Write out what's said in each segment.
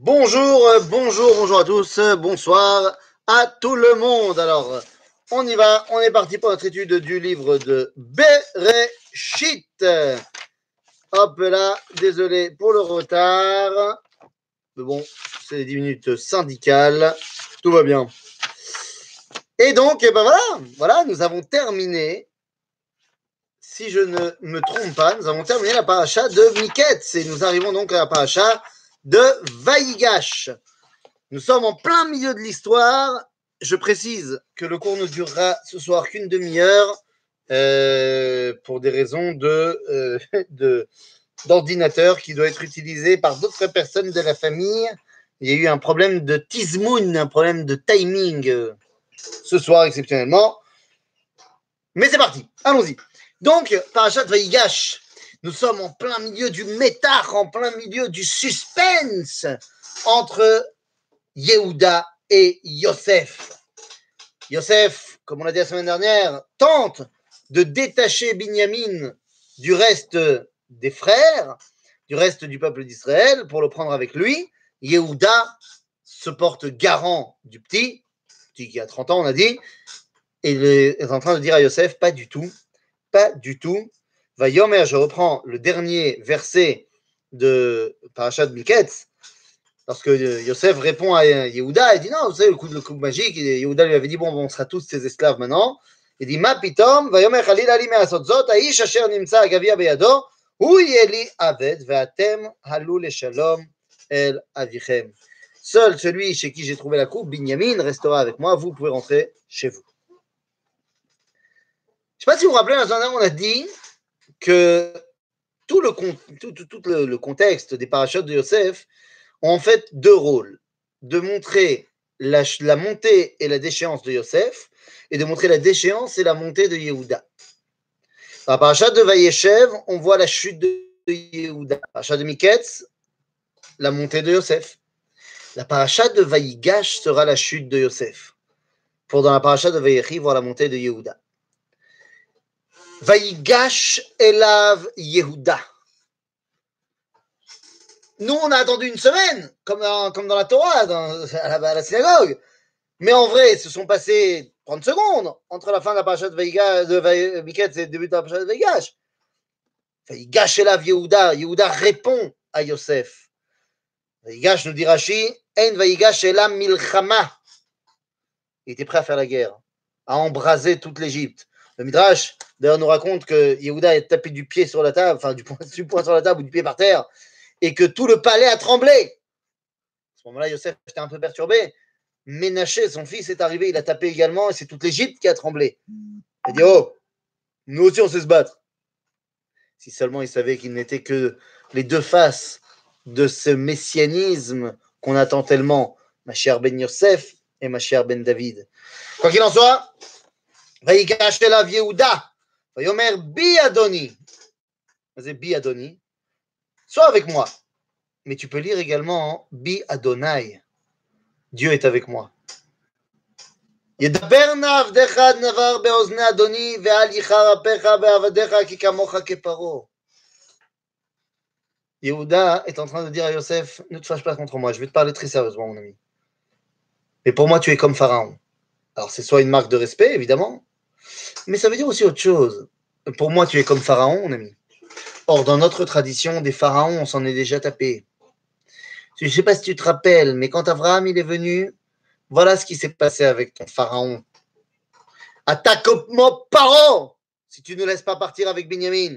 Bonjour, euh, bonjour, bonjour à tous, euh, bonsoir à tout le monde. Alors, on y va, on est parti pour notre étude du livre de Bereshit. Hop là, désolé pour le retard. Mais bon, c'est les 10 minutes syndicales, tout va bien. Et donc, eh ben voilà, voilà, nous avons terminé, si je ne me trompe pas, nous avons terminé la paracha de Miketz et nous arrivons donc à la paracha de Vaïgash. Nous sommes en plein milieu de l'histoire. Je précise que le cours ne durera ce soir qu'une demi-heure euh, pour des raisons euh, de- d'ordinateur qui doit être utilisé par d'autres personnes de la famille. Il y a eu un problème de tizmoun, un problème de timing euh, ce soir exceptionnellement. Mais c'est parti, allons-y. Donc, Parachat Vaïgash, nous sommes en plein milieu du métar, en plein milieu du suspense entre Yehuda et Yosef. Yosef, comme on l'a dit la semaine dernière, tente de détacher Binyamin du reste des frères, du reste du peuple d'Israël, pour le prendre avec lui. Yehuda se porte garant du petit, petit qui a 30 ans, on a dit, et il est en train de dire à Yosef, pas du tout, pas du tout. Vayomer, je reprends le dernier verset de Parashat Miketz, lorsque Yosef répond à Yehuda, il dit non, vous savez, le coup de le magique, Yehuda lui avait dit bon, on sera tous ses esclaves maintenant. Il dit ma pitom, vayomer halil ali aish asher nimtza agavia beyado, hu yeli aved, ve'atem halou le shalom el avichem. Seul celui chez qui j'ai trouvé la coupe, Binyamin, restera avec moi, vous pouvez rentrer chez vous. Je ne sais pas si vous vous rappelez, on a dit que tout le, tout, tout- le, contexte des parachutes de Yosef ont en fait deux rôles. De montrer la, la montée et la déchéance de Yosef et de montrer la déchéance et la montée de Yehuda. Dans la parachat de Vayeshev, on voit la chute de Yehuda. La parachat de Miketz, la montée de Yosef. La parachat de Vayigash sera la chute de Yosef. Pour dans la parachat de Vayechi, voir la montée de Yehuda. Vaïgash Elav Yehuda. Nous, on a attendu une semaine, comme dans, comme dans la Torah, dans- à, la, synagogue. Mais en vrai, se sont passés 30 secondes entre la fin de la parasha de, Vaïga- de Vaï- Miketz et le début de la parasha de Vaïgash. Vaïgash Elav Yehuda. Yehuda répond à Yosef. Vaïgash nous dit Rashi, En Vaïgash Elav Milchama. Il était prêt à faire la guerre, à embraser toute l'Égypte. Le Midrash, D'ailleurs, on nous raconte que Yehuda a tapé du pied sur la table, enfin du point, sur la table ou du pied par terre, et que tout le palais a tremblé. À ce moment-là, Yosef était un peu perturbé. Ménaché, son fils, est arrivé, il a tapé également, et c'est toute l'Égypte qui a tremblé. Il a dit Oh, nous aussi, on sait se battre. Si seulement il savait qu'il n'était que les deux faces de ce messianisme qu'on attend tellement, ma chère Ben Yosef et ma chère Ben David. Quoi qu'il en soit, Vaïka Shelav Yehuda, ויאמר בי אדוני. מה זה בי אדוני? Sois avec moi. Mais tu peux lire également bi Adonai. Dieu est avec moi. ידבר נא עבדיך עד נבר באוזני אדוני, ואל ייחר אפיך בעבדיך כי כמוך כפרעה. Yehuda est en train de dire à Yosef, ne te fâche pas contre moi, je vais te parler très sérieusement, mon ami. Mais pour moi, tu es comme Pharaon. Alors, c'est soit une marque de respect, évidemment, mais ça veut dire aussi autre chose. Pour moi, tu es comme Pharaon, mon ami. Or, dans notre tradition, des pharaons, on s'en est déjà tapé. Je ne sais pas si tu te rappelles, mais quand Abraham il est venu, voilà ce qui s'est passé avec ton pharaon. Attaque mon parent si tu ne laisses pas partir avec Benjamin.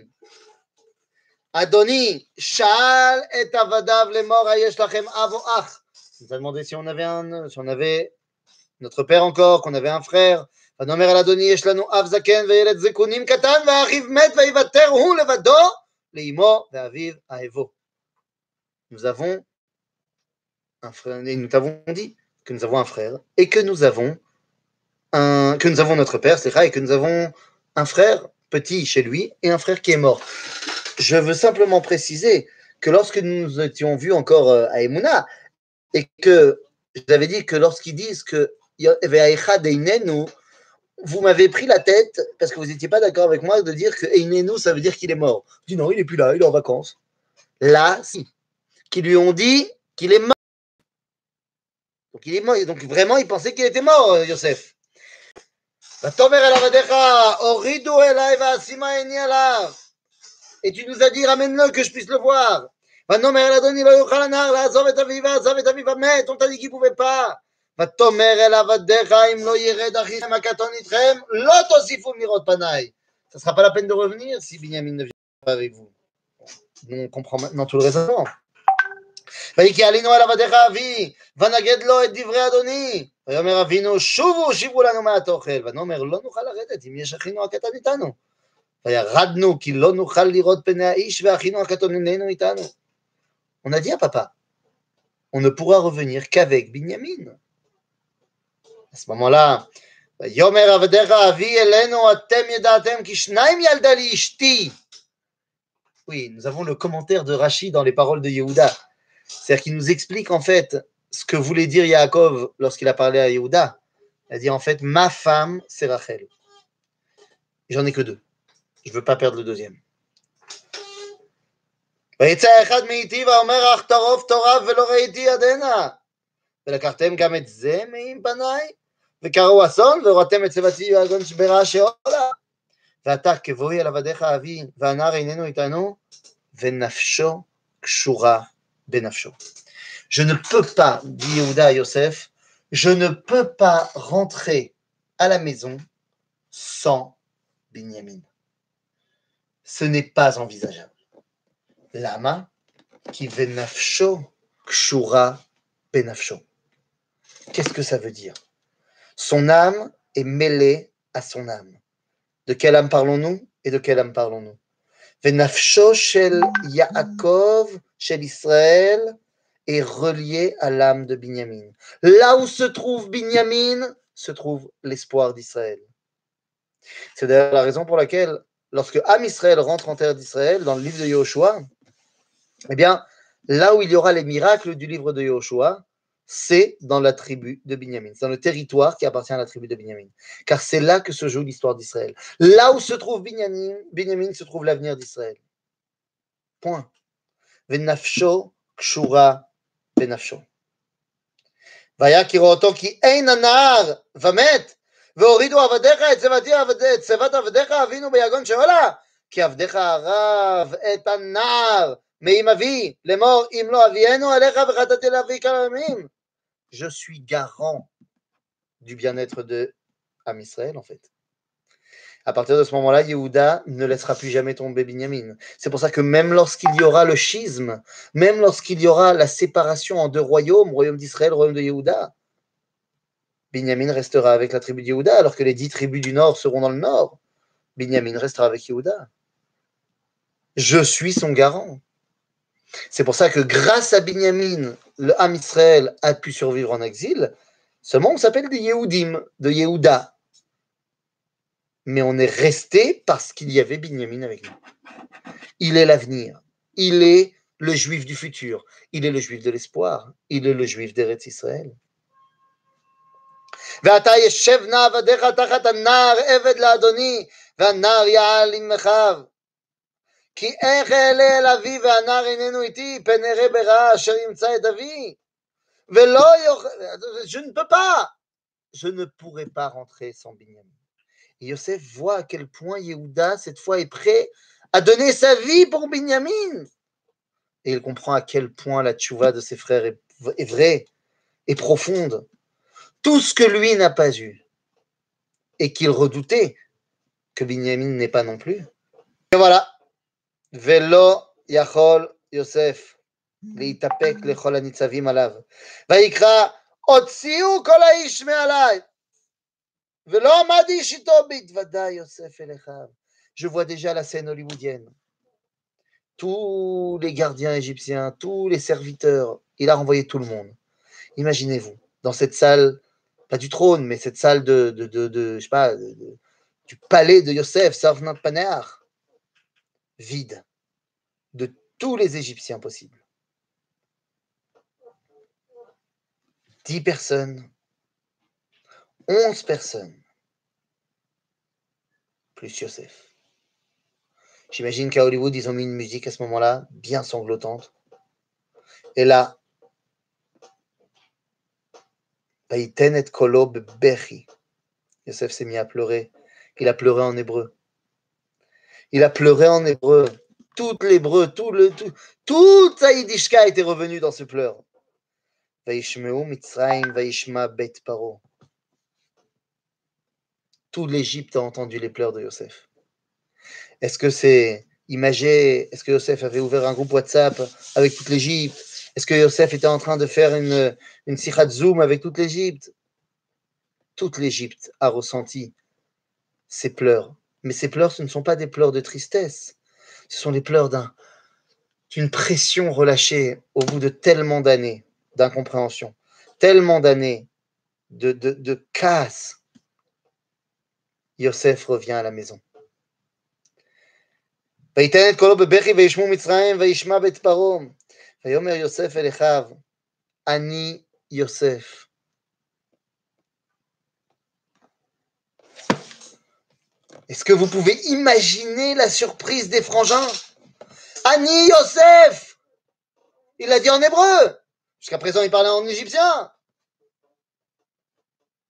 Adoni, Shal et Avadav les morts ayesh lachem ach. Il nous a demandé si on avait un, si on avait notre père encore, qu'on avait un frère. ונאמר על אדוני יש לנו אב זקן וילד זקונים קטן ואחיו מת ויוותר הוא לבדו לאמו ואביו אהבו. Nous avons un frère, et nous t'avons dit que nous avons un frère et que nous avons un, que nous avons notre père, c'est et que nous avons un frère petit chez lui et un frère qui est mort. Je veux simplement préciser que lorsque nous nous étions vus encore euh, à Emouna et que je vous avais dit que lorsqu'ils disent que Ve'aïcha deinenu, vous m'avez pris la tête parce que vous n'étiez pas d'accord avec moi de dire que Einenu, ça veut dire qu'il est mort. Je dis non, il n'est plus là, il est en vacances. Là, si. Qui lui ont dit qu'il est mort. Donc, il est mort. Donc vraiment, il pensait qu'il était mort, euh, Yosef. Et tu nous as dit, ramène-le que je puisse le voir. On t'a dit qu'il ne pouvait pas. ותאמר אל עבדיך אם לא ירד אחיכם הקטון איתכם, לא תוסיפו מראות פניי. Ça ne sera pas la peine de revenir si Binyamin ne vient pas avec vous. On comprend maintenant tout le raisonnement. ויקי עלינו אל עבדיך אבי, ונגד לו את דברי אדוני. ויאמר אבינו, שובו, שיבו לנו מעט אוכל. ונאמר, לא נוכל לרדת אם יש אחינו הקטן איתנו. וירדנו, כי לא נוכל לראות פני האיש, ואחינו הקטון איננו איתנו. On a dit à papa, on ne pourra revenir qu'avec Binyamin. À ce moment-là, Yomer Avdecha Avi Eleno Atem Yedatem Kishnaim Yaldali Ishti. Oui, nous avons le commentaire de Rashi dans les paroles de Yehuda. C'est-à-dire qu'il nous explique en fait ce que voulait dire Yaakov lorsqu'il a parlé à Yehuda. Il a dit en fait, ma femme, c'est Rachel. J'en ai que deux. Je ne veux pas perdre le deuxième. ויצא אחד מאיתי ואומר אך טרוף תורה ולא ראיתי ידנה ולקחתם גם את זה מעם פניי וקראו אסון והורדתם את צבתי והגון שברה שאולה ואתה כבואי אל עבדיך אבי והנער איננו איתנו ונפשו קשורה בנפשו. Je ne peux pas, dit Yehuda à Yosef, je ne peux pas rentrer à la maison sans Binyamin. Ce n'est pas envisageable. Lama qui venafsho kshura benafsho. Qu'est-ce que ça veut dire Son âme est mêlée à son âme. De quelle âme parlons-nous et de quelle âme parlons-nous? Venafsho shel Yaakov, shel Israël, est relié à l'âme de Binyamin. Là où se trouve Binyamin, se trouve l'espoir d'Israël. C'est d'ailleurs la raison pour laquelle, lorsque Am Israël rentre en terre d'Israël, dans le livre de Yahushua, eh bien, là où il y aura les miracles du livre de Yahushua, c'est dans la tribu de Binyamin, c'est dans le territoire qui appartient à la tribu de Binyamin. Car c'est là que se joue l'histoire d'Israël. Là où se trouve Binyamin, Binyamin se trouve l'avenir d'Israël. Point. Venafsho kshura benafsho. והיה כראותו כי אין הנער ומת, והורידו עבדיך את צבתי את צבת עבדיך אבינו ביגון שאולה, כי עבדיך הרב את הנער מעם אבי לאמור אם לא אבינו עליך וחטאתי לאבי כמה ימים. je suis garant du bien-être de en fait. À partir de ce moment-là, Yehuda ne laissera plus jamais tomber Binyamin. C'est pour ça que même lorsqu'il y aura le schisme, même lorsqu'il y aura la séparation en deux royaumes, royaume d'Israël, royaume de Yehuda, Binyamin restera avec la tribu de Yehuda, alors que les dix tribus du nord seront dans le nord. Binyamin restera avec Yehuda. Je suis son garant. C'est pour ça que grâce à Binyamin, le Ham Israël a pu survivre en exil. Seulement, on s'appelle des Yehudim, de Yehuda. Mais on est resté parce qu'il y avait Binyamin avec nous. Il est l'avenir. Il est le juif du futur. Il est le juif de l'espoir. Il est le juif d'Eretz Israël. ואתה ישב נא עבדיך תחת הנער עבד לאדוני, והנער יעל עם אחיו. כי איך אעלה אל אבי והנער איננו איתי, פן אראה ברעה אשר ימצא את אבי. ולא יוכל... Je ne peux pas. Je ne pourrai pas rentrer sans Binyamin. Et Yosef voit à quel point Yehuda, cette fois, est prêt à donner sa vie pour Binyamin. Et il comprend à quel point la tchouva de ses frères est, est vraie et profonde. Tout ce que lui n'a pas eu et qu'il redoutait que Binyamin n'ait pas non plus. Et voilà. Velo Yachol Yosef. להתאפק לכל הניצבים עליו. ויקרא, הוציאו כל האיש מעליי. ולא עמד איש איתו בהתוודע יוסף אל אחיו. Je vois déjà la scène hollywoodienne. Tous les gardiens égyptiens, tous les serviteurs, il a renvoyé tout le monde. Imaginez-vous, dans cette salle, pas du trône, mais cette salle de, de, de, de je sais pas, de, de, du palais de Yosef, Sarvnat Paneach, vide de tous les Égyptiens possibles. Dix personnes, onze personnes, plus Yosef. J'imagine qu'à Hollywood, ils ont mis une musique à ce moment-là, bien sanglotante. Et là. Yosef s'est mis à pleurer. Il a pleuré en hébreu. Il a pleuré en hébreu. Tout l'hébreu, tout le, tout, toute sa yiddishka était revenue dans ce pleur. Tout l'Égypte a entendu les pleurs de Yosef. Est-ce que c'est imagé? Est-ce que Yosef avait ouvert un groupe WhatsApp avec toute l'Égypte? Est-ce que Yosef était en train de faire une, une Zoom avec toute l'Égypte? Toute l'Égypte a ressenti ces pleurs. Mais ces pleurs, ce ne sont pas des pleurs de tristesse. Ce sont les pleurs d'une pression relâchée au bout de tellement d'années d'incompréhension, tellement d'années de, de, de casse Yosef revient à la maison. ויתן את קולו בבכי וישמעו מצרים וישמע בית פרעה. ויאמר יוסף אל אחיו, אני יוסף. Est-ce que vous pouvez imaginer la surprise des frangins? Ani Yosef Il l'a dit en hébreu. Jusqu'à présent, il parlait en égyptien.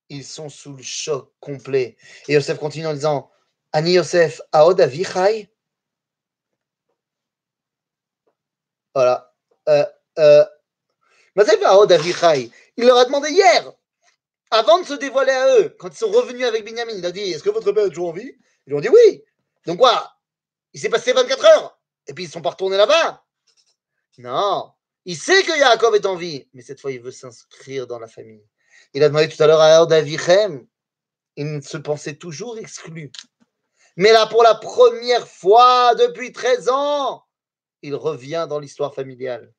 Ils sont sous le choc complet. Et Yosef continue en disant Ani Yosef, Aod Avichai? Voilà. Euh, euh, Il leur a demandé hier, avant de se dévoiler à eux, quand ils sont revenus avec Binyamin, il a dit Est-ce que votre père est toujours en vie Ils lui ont dit Oui. Donc quoi? Il s'est passé 24 heures. Et puis ils ne sont pas retournés là-bas. Non. Il sait que Yaakov est en vie, mais cette fois, il veut s'inscrire dans la famille. Il a demandé tout à l'heure à Davichem. Il se pensait toujours exclu. Mais là, pour la première fois depuis 13 ans, il revient dans l'histoire familiale.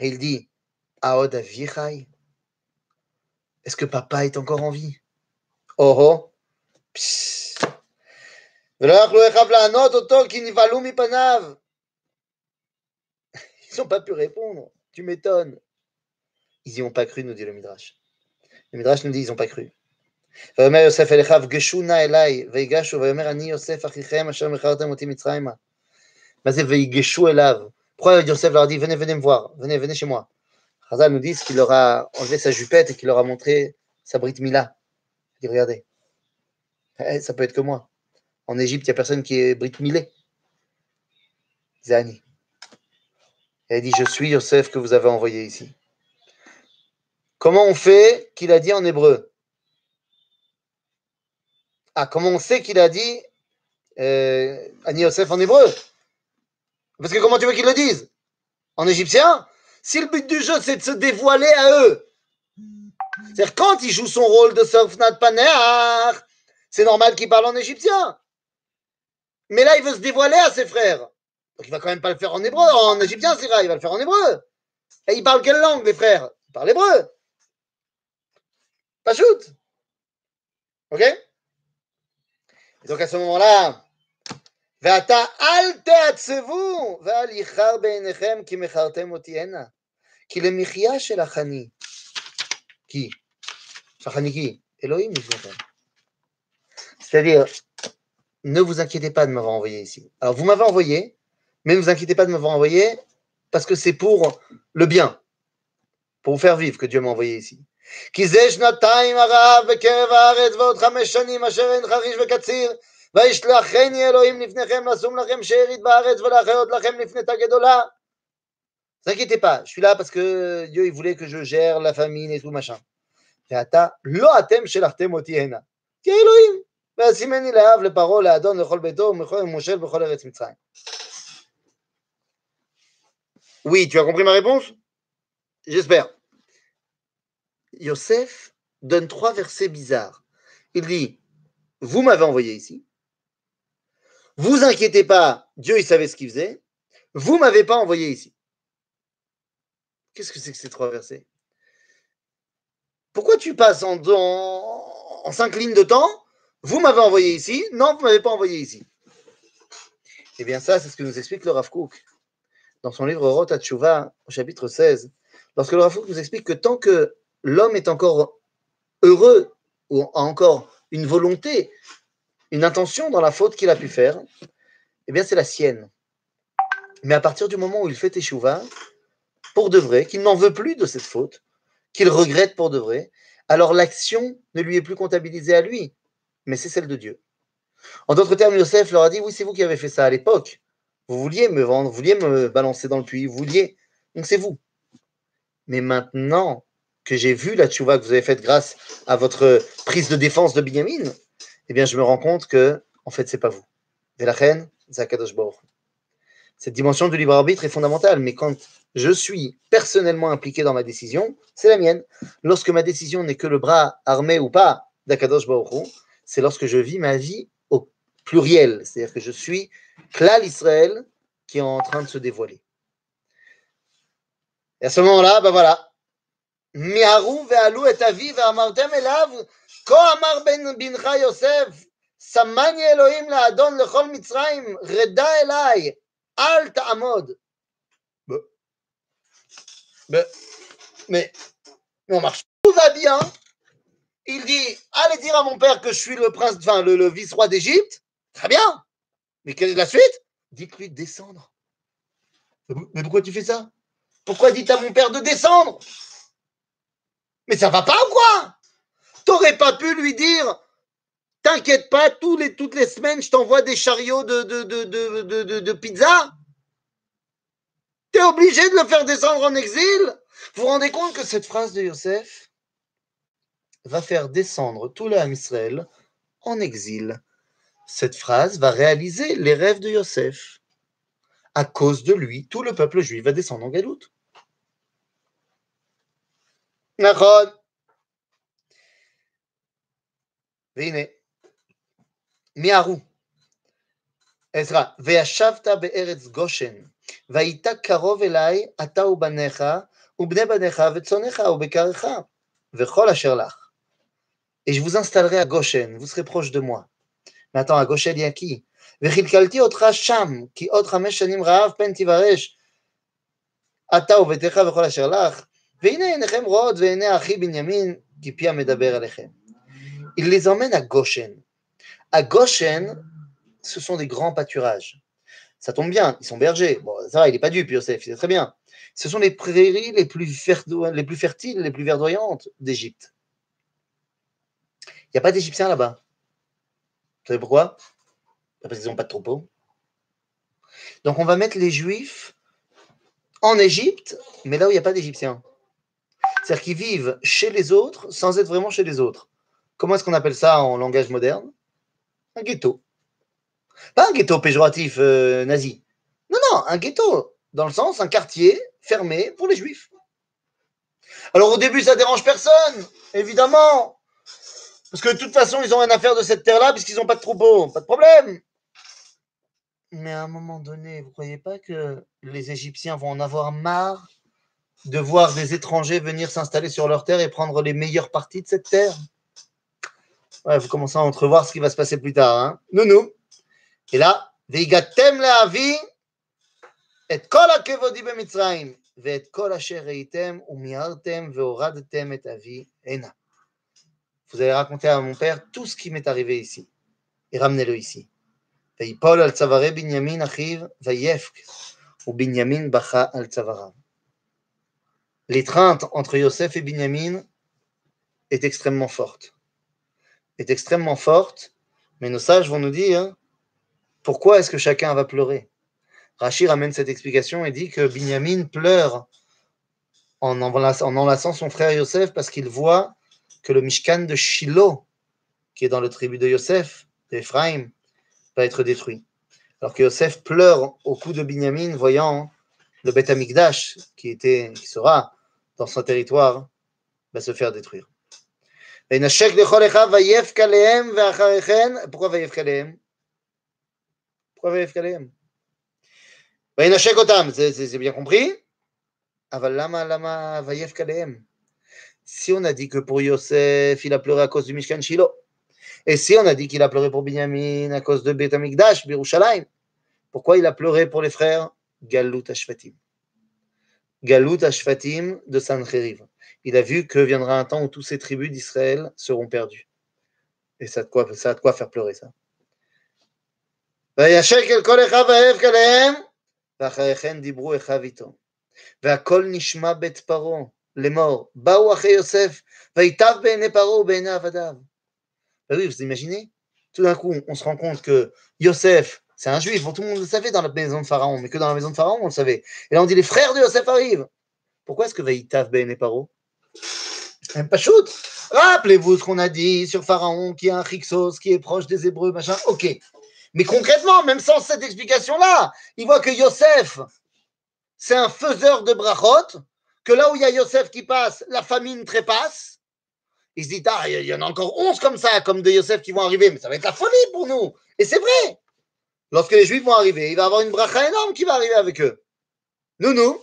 Il dit Aod Avichai, est-ce que papa est encore en vie? Oh oh Ils n'ont pas pu répondre. Tu m'étonnes. Ils n'y ont pas cru, nous dit le Midrash. Le Midrash nous dit ils n'ont pas cru. Pourquoi Yosef leur dit venez, venez me voir, venez, venez chez moi. Chazal nous dit qu'il leur a enlevé sa jupette et qu'il leur a montré sa Brit Mila. Il dit regardez, eh, ça peut être que moi. En Égypte, il n'y a personne qui est Brit Milé. Zani. Elle dit, je suis Yosef que vous avez envoyé ici. Comment on fait qu'il a dit en hébreu? Ah, comment on sait qu'il a dit euh, Ani Yosef en hébreu? Parce que comment tu veux qu'ils le disent En égyptien Si le but du jeu, c'est de se dévoiler à eux, c'est-à-dire quand il joue son rôle de Sofnat Paneach, c'est normal qu'il parle en égyptien. Mais là, il veut se dévoiler à ses frères. Donc il va quand même pas le faire en hébreu, en égyptien, c'est vrai, il va le faire en hébreu. Et il parle quelle langue, les frères Il parle hébreu. Pas shoot. Ok Et donc à ce moment-là, ועתה אל תעצבו, ואל יכר בעיניכם כי מכרתם אותי הנה. כי למחיה שלך אני. כי, שלך אני כי, אלוהים לפניכם. C'est-à-dire, ne vous inquiétez pas de m'avoir envoyé ici. Alors, vous m'avez envoyé, mais ne vous inquiétez pas de me voir envoyer, parce que c'est pour le bien, pour vous faire vivre que Dieu m'a envoyé ici. Ne inquiétez pas, je suis là parce que Dieu il voulait que je gère la famine et tout machin. לא אתם שלחתם אותי הנה, כי אלוהים, וישימני לאב לפרעה לאדון לכל ביתו ומושל בכל ארץ מצרים. Oui, tu as compris ma réponse J'espère. Yosef donne trois versets bizarres. Il dit, vous m'avez envoyé ici. Vous inquiétez pas, Dieu il savait ce qu'il faisait. Vous m'avez pas envoyé ici. Qu'est-ce que c'est que ces trois versets? Pourquoi tu passes en, cinq lignes de temps? Vous m'avez envoyé ici. Non, vous m'avez pas envoyé ici. Eh bien ça, c'est ce que nous explique le Rav dans son livre Rot Tshuva, au chapitre 16, lorsque le Rafouk nous explique que tant que l'homme est encore heureux ou a encore une volonté, une intention dans la faute qu'il a pu faire, eh bien c'est la sienne. Mais à partir du moment où il fait Teshuvah, pour de vrai, qu'il n'en veut plus de cette faute, qu'il regrette pour de vrai, alors l'action ne lui est plus comptabilisée à lui, mais c'est celle de Dieu. En d'autres termes, Yosef leur a dit, oui, c'est vous qui avez fait ça à l'époque. Vous vouliez me vendre, vous vouliez me balancer dans le puits, vous vouliez. Donc c'est vous. Mais maintenant que j'ai vu la tchouva que vous avez faite grâce à votre prise de défense de Binyamin, eh bien, je me rends compte que, en fait, c'est pas vous. reine, Zakadosh Cette dimension du libre arbitre est fondamentale, mais quand je suis personnellement impliqué dans ma décision, c'est la mienne. Lorsque ma décision n'est que le bras armé ou pas d'Akadosh Baruch c'est lorsque je vis ma vie au pluriel, c'est-à-dire que je suis Klal Israël qui est en train de se dévoiler. Et à ce moment-là, ben voilà. Ben Elohim reda elai al ta'amod mais, mais, on marche. Tout va bien. Il dit Allez dire à mon père que je suis le prince, enfin, le, vice-roi d'Égypte. Très bien. Mais quelle est la suite? Dites-lui de descendre. Mais pourquoi tu fais ça? Pourquoi dites à mon père de descendre? Mais ça va pas ou quoi? T'aurais pas pu lui dire T'inquiète pas, les, toutes les semaines, je t'envoie des chariots de, de, de, de pizza. T'es obligé de le faire descendre en exil. Vous vous rendez compte que cette phrase de Yosef va faire descendre tout le Israël en exil. Cette phrase va réaliser les rêves de Yosef. À cause de lui, tout le peuple juif va descendre en galoute. Nakhon. Venez. מיהרו. עזרא, וישבת בארץ גושן, והיית קרוב אליי, אתה ובניך, ובני בניך, וצונך, ובקרך, וכל אשר לך. Et je vous installerai à Goshen, vous serez proche qui וכלכלתי אותך שם, כי עוד חמש שנים רעב פן תיברש, אתה וביתך וכל אשר לך, והנה עיניכם רואות ועיני אחי בנימין, כי פי המדבר עליכם. Il les. À Goshen, ce sont des grands pâturages. Ça tombe bien, ils sont bergers. Bon, ça va, il n'est pas dupe, Yosef, il est très bien. Ce sont les prairies les plus, les plus fertiles, les plus verdoyantes d'Égypte. Il n'y a pas d'Égyptiens là-bas. Vous savez pourquoi? Parce qu'ils n'ont pas de troupeau. Donc on va mettre les Juifs en Égypte, mais là où il n'y a pas d'Égyptiens. C'est-à-dire qu'ils vivent chez les autres sans être vraiment chez les autres. Comment est-ce qu'on appelle ça en langage moderne? Un ghetto. Pas un ghetto péjoratif euh, nazi. Non, non, un ghetto, dans le sens, un quartier fermé pour les juifs. Alors au début, ça dérange personne, évidemment. Parce que de toute façon, ils ont une affaire de cette terre-là, puisqu'ils n'ont pas de troupeau. Pas de problème. Mais à un moment donné, vous ne croyez pas que les Égyptiens vont en avoir marre de voir des étrangers venir s'installer sur leur terre et prendre les meilleures parties de cette terre? Ouais, vous commencez à entrevoir ce qui va se passer plus tard. Hein nous, nous. Et là, והגעתם להביא את כל הכבודי במצרים, ואת כל אשר ראיתם ומיהרתם והורדתם את אבי הנה. Vous allez raconter à mon père tout ce qui m'est arrivé ici, et ramenez-le ici. ויפול על צווארי בנימין אחיו, ויפק, ובנימין בכה על צוואריו. L'étreinte entre Yosef et Binyamin est extrêmement forte. Est extrêmement forte, mais nos sages vont nous dire pourquoi est-ce que chacun va pleurer? Rachid ramène cette explication et dit que Binyamin pleure en enlaçant, son frère Yosef parce qu'il voit que le Mishkan de Shiloh, qui est dans le tribu de Yosef, d'Ephraim, va être détruit. Alors que Yosef pleure au cou de Binyamin, voyant le Beth Amikdash, qui, était, qui sera dans son territoire, va se faire détruire. Pourquoi Kaleem c'est bien compris. Si on a dit que pour Yosef, il a pleuré à cause du Mishkan Shiloh, et si on a dit qu'il a pleuré pour Binyamin à cause de Beth Amikdash, Birushalayim, pourquoi il a pleuré pour les frères? Galut Ashfatim Galut Ashfatim de Sancheriv Il a vu que viendra un temps où toutes ces tribus d'Israël seront perdues. Et ça a de quoi, ça a de quoi faire pleurer ça. וישק אל כל אחיו ויאבק עליהם, ואחרי כן דיברו אחיו איתו. והכל נשמע בית פרעה, les morts. Baou Aché Yosef, Vaïtav Bene Paro, Bene Avadav. Ben oui, vous imaginez Tout d'un coup, on se rend compte que Yosef, c'est un juif, tout le monde le savait dans la maison de Pharaon, mais que dans la maison de Pharaon, on le savait. Et là, on dit les frères de Yosef arrivent. Pourquoi est-ce que Vaïtav Bene Paro Même Pas shoot? Rappelez-vous ce qu'on a dit sur Pharaon, qui est un Rixos, qui est proche des Hébreux, machin. Ok. Mais concrètement, même sans cette explication-là, il voit que Yosef, c'est un faiseur de brachot, que là où il y a Yosef qui passe, la famine trépasse. Il se dit, ah, il y en a encore 11 comme ça, comme de Yosef qui vont arriver, mais ça va être la folie pour nous. Et c'est vrai. Lorsque les Juifs vont arriver, il va y avoir une bracha énorme qui va arriver avec eux. Nous, nous.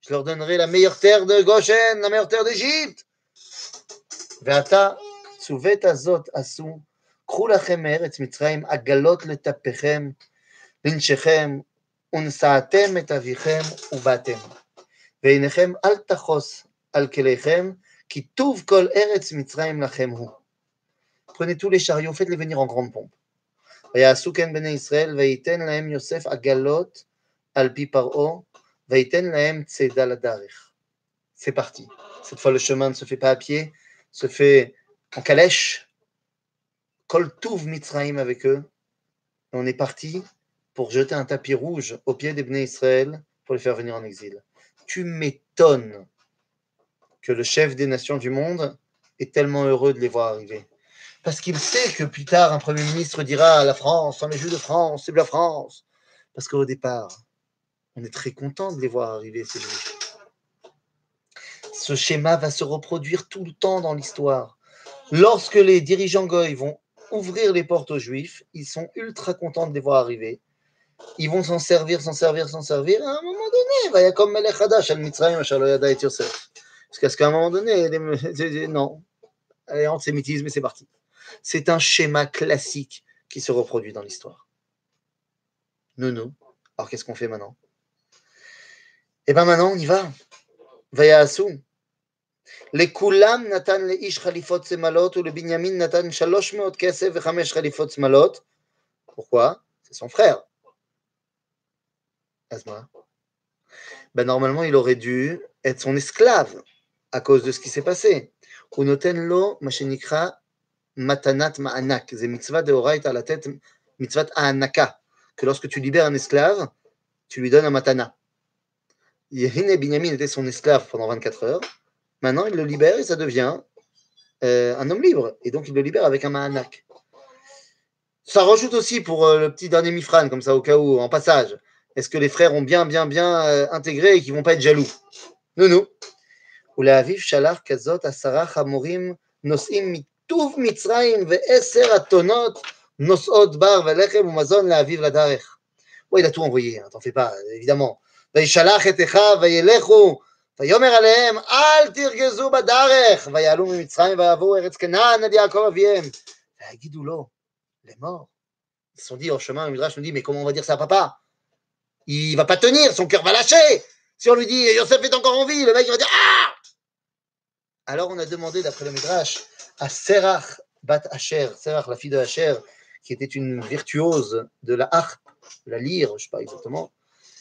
Je leur donnerai la meilleure terre de Goshen, la meilleure terre d'Égypte. ועתה צוות הזאת עשו, קחו לכם מארץ מצרים עגלות לטפכם, לנשכם, ונשאתם את אביכם ובאתם. אל תחוס על כליכם, כי טוב כל ארץ מצרים לכם הוא. Prenez tous les chariots, faites-les venir en grande pompe. ויעשו כן בני ישראל, וייתן להם יוסף עגלות על פי פרעה, C'est parti. Cette fois, le chemin ne se fait pas à pied, se fait en calèche. Kol Tuv Mitzraim avec eux. Et on est parti pour jeter un tapis rouge aux pieds des Bnei Israël pour les faire venir en exil. Tu m'étonnes que le chef des nations du monde est tellement heureux de les voir arriver. Parce qu'il sait que plus tard, un Premier ministre dira la France, on est juge de France, c'est de la France. Parce qu'au départ, on est très content de les voir arriver, ces Juifs. Ce schéma va se reproduire tout le temps dans l'histoire. Lorsque les dirigeants goy vont ouvrir les portes aux Juifs, ils sont ultra contents de les voir arriver. Ils vont s'en servir, s'en servir, s'en servir. À un moment donné, va y a comme Melech Hadash, al Mitzrayim, Asher lo yada et Yosef. Parce qu'à un moment donné, non, Allez, antisémitisme et c'est parti. C'est un schéma classique qui se reproduit dans l'histoire. Non, non. Alors qu'est-ce qu'on fait maintenant? Et bien maintenant, on y va. Vaya Vayasu. Le kulam natan le ish khalifot semalot ou le binyamin natan shalosh meot kesef v'chamesh khalifot semalot. Pourquoi? C'est son frère. Ben normalement, il aurait dû être son esclave à cause de ce qui s'est passé. Ou noten lo machenikra matanat ma'anak. C'est mitzvah deoraita à la tête, mitzvah anaka. Que lorsque tu libères un esclave, tu lui donnes un matana. Yehine Binyamin était son esclave pendant 24 heures. Maintenant, il le libère et ça devient euh, un homme libre. Et donc, il le libère avec un Mahanak. Ça rajoute aussi pour euh, le petit dernier Mifran, comme ça, au cas où, en passage. Est-ce que les frères ont bien, bien, bien euh, intégré et qu'ils ne vont pas être jaloux? Non, non. Ouais, il a tout envoyé, hein, t'en fais pas, évidemment. וישלח את אחיו וילכו ויאמר עליהם אל תרגזו בדרך ויעלו ממצרים ויעברו ארץ כנען עד יעקב אביהם. ויגידו לו לאמור. Ils se sont dit en chemin, le Midrash nous dit mais comment on va dire ça à papa Il va pas tenir, son cœur va lâcher. Si on lui dit Yosef est encore en vie, le mec il va dire Ah Alors on a demandé d'après le Midrash à Serach Bat Asher, Serach la fille de Asher, qui était une virtuose de la harpe, de la lyre, je sais pas exactement,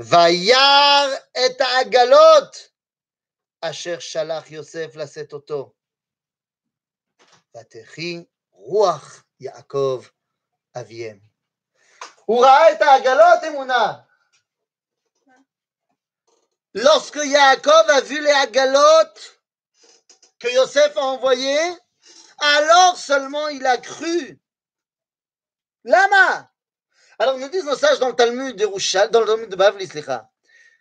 וירא את העגלות אשר שלח יוסף לשאת אותו. ותחי רוח יעקב אביהם. הוא ראה את העגלות אמונה. לא זכו יעקב אביא לעגלות כיוסף אהובייה, אלור סלמון ילקחו. למה? Alors nous disent nos sages dans le Talmud de Rouchal, dans le Talmud de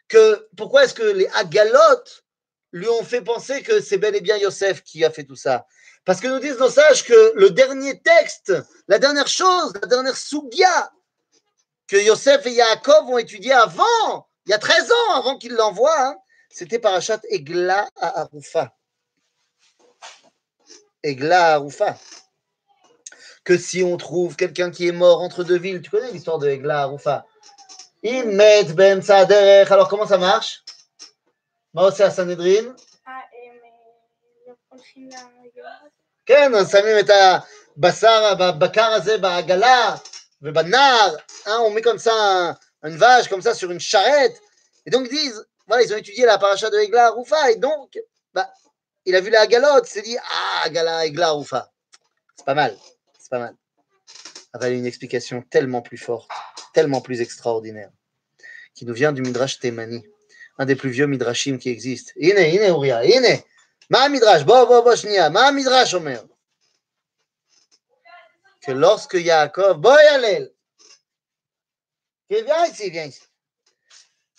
que pourquoi est-ce que les Agalotes lui ont fait penser que c'est bel et bien Yosef qui a fait tout ça? Parce que nous disent nos sages que le dernier texte, la dernière chose, la dernière sougia que Yosef et Yaakov ont étudié avant, il y a 13 ans avant qu'il l'envoie, hein, c'était Parachat Egla à Arufa. Egla à Arufa Que si on trouve quelqu'un qui est mort entre deux villes, tu connais l'histoire de Egla à Arufa met Ben Sader. Alors comment ça marche Moi aussi à Sanhedrin כן, שמים את הבשר, בבקר הזה בעגלה ובנער, hein, on met comme ça une vache, comme ça sur une charrette. Et donc ils disent, voilà, ils ont étudié la paracha de Egla Roufa, et donc, bah, il a vu la galotte, il s'est dit, ah, Gala, Egla Roufa. C'est pas mal, pas mal. Avec une explication tellement plus forte, tellement plus extraordinaire, qui nous vient du Midrash Temani, un des plus vieux Midrashim qui existe. Ine, ine, Uria, ine. Ma Midrash, bo, bo, bo, ma Midrash, Omer. Que lorsque Yaakov, viens ici, viens ici.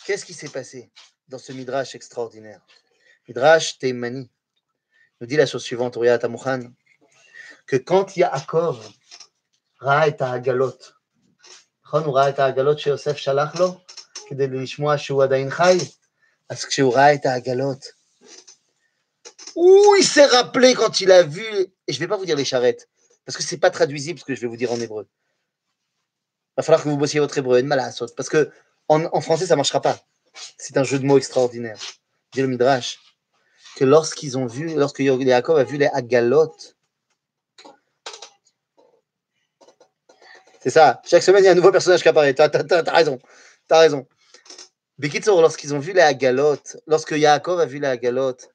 Qu'est-ce qui s'est passé dans ce Midrash extraordinaire? Midrash Teimani nous dit la chose suivante, Uriah Tamouchan, que quand Yaakov ראה את העגלות, נכון? הוא ראה את העגלות שיוסף שלח לו כדי לשמוע שהוא עדיין חי, אז כשהוא ראה את העגלות, où il s'est rappelé quand il a vu, et je ne vais pas vous dire les charrettes, parce que ce n'est pas traduisible ce que je vais vous dire en hébreu. Il va falloir que vous bossiez votre hébreu, parce que en, en français, ça ne marchera pas. C'est un jeu de mots extraordinaire. Dit le Midrash que lorsqu'ils ont vu, lorsque Yaakov a vu les agalotes, C'est ça. Chaque semaine, il y a un nouveau personnage qui apparaît. T'as, t'as, t'as, t'as raison. T'as raison. Lorsqu'ils ont vu la galotte, lorsque Yaakov a vu la galotte,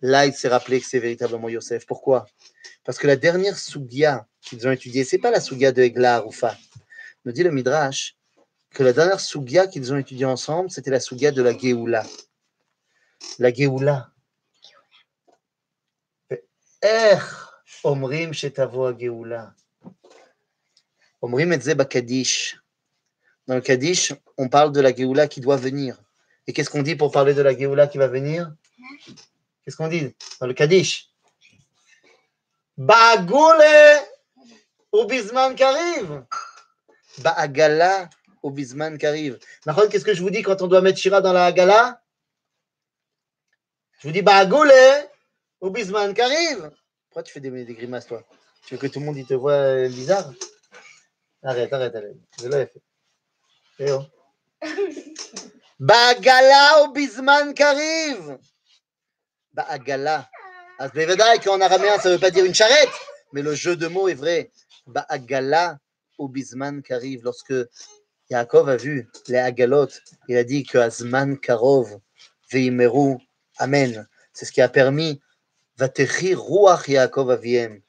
là, il s'est rappelé que c'est véritablement Yosef. Pourquoi? Parce que la dernière Sougia qu'ils ont étudiée, c'est pas la Sougia de Egla Arufa. Nous dit le Midrash que la dernière Sougia qu'ils ont étudiée ensemble, c'était la Sougia de la Géoula. La Géoula. Omrim Géoula. אומרים את זה בקדיש. Dans le Kaddish, on parle de la Géoula qui doit venir. Et qu'est-ce qu'on dit pour parler de la Géoula qui va venir Qu'est-ce qu'on dit dans le Kaddish Ba'agoule ou bisman kariv. Ba'agala ou bisman kariv. Qu'est-ce que je vous dis quand on doit mettre Shira dans la Agala Je vous dis Ba'agoule ou Bisman qui arrive. Pourquoi tu fais des, des, grimaces, toi Tu veux que tout le monde il te voit euh, bizarre Arrête, arrête, arrête. Je l'ai fait. Oh. Bagala ou Bisman qui arrive. Bagala. Ah, Bevadaï, qu'en araméen, ça ne veut pas dire une charrette, mais le jeu de mots est vrai. Bagala ou Bisman arrive. Lorsque Yaakov a vu les Agalot, il a dit que Azman Karov, Veimeru, Amen. C'est ce qui a permis Ruach Yaakov Aviem.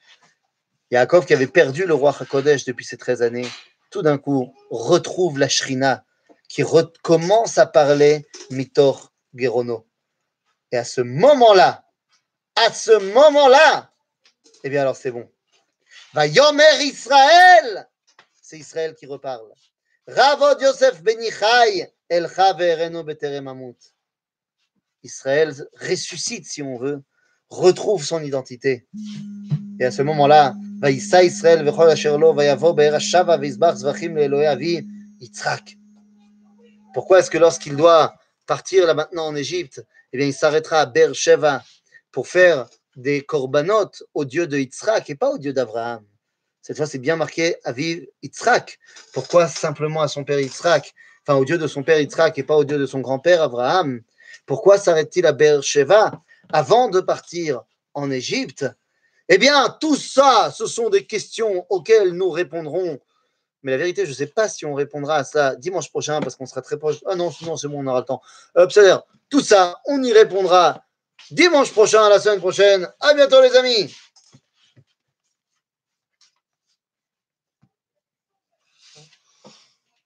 Yaakov qui avait perdu le roi HaKodesh depuis ces 13 années, tout d'un coup retrouve la Shrina qui recommence à parler Mitor Gerono. Et à ce moment-là, à ce moment-là, eh bien alors c'est bon. Va Yomer Israël, c'est Israël qui reparle. Ravod Yosef Benichai, El Chavereno Beterem Israël ressuscite, si on veut, retrouve son identité. Et à ce moment-là, Pourquoi est-ce que lorsqu'il doit partir là maintenant en Égypte, eh bien il s'arrêtera à Beersheba pour faire des korbanot au Dieu de Yitzhak et pas au Dieu d'Abraham? Cette fois, c'est bien marqué à vivre Yitzhak. Pourquoi simplement à son père Yitzhak? Enfin, au Dieu de son père Yitzhak et pas au Dieu de son grand-père Abraham? Pourquoi s'arrête-t-il à Beersheba avant de partir en Égypte? Eh bien, tout ça, ce sont des questions auxquelles nous répondrons. Mais la vérité, je ne sais pas si on répondra à ça dimanche prochain parce qu'on sera très proche. Ah non, sinon c'est bon, on aura le temps. Euh, tout ça, on y répondra dimanche prochain, la semaine prochaine. À bientôt, les amis.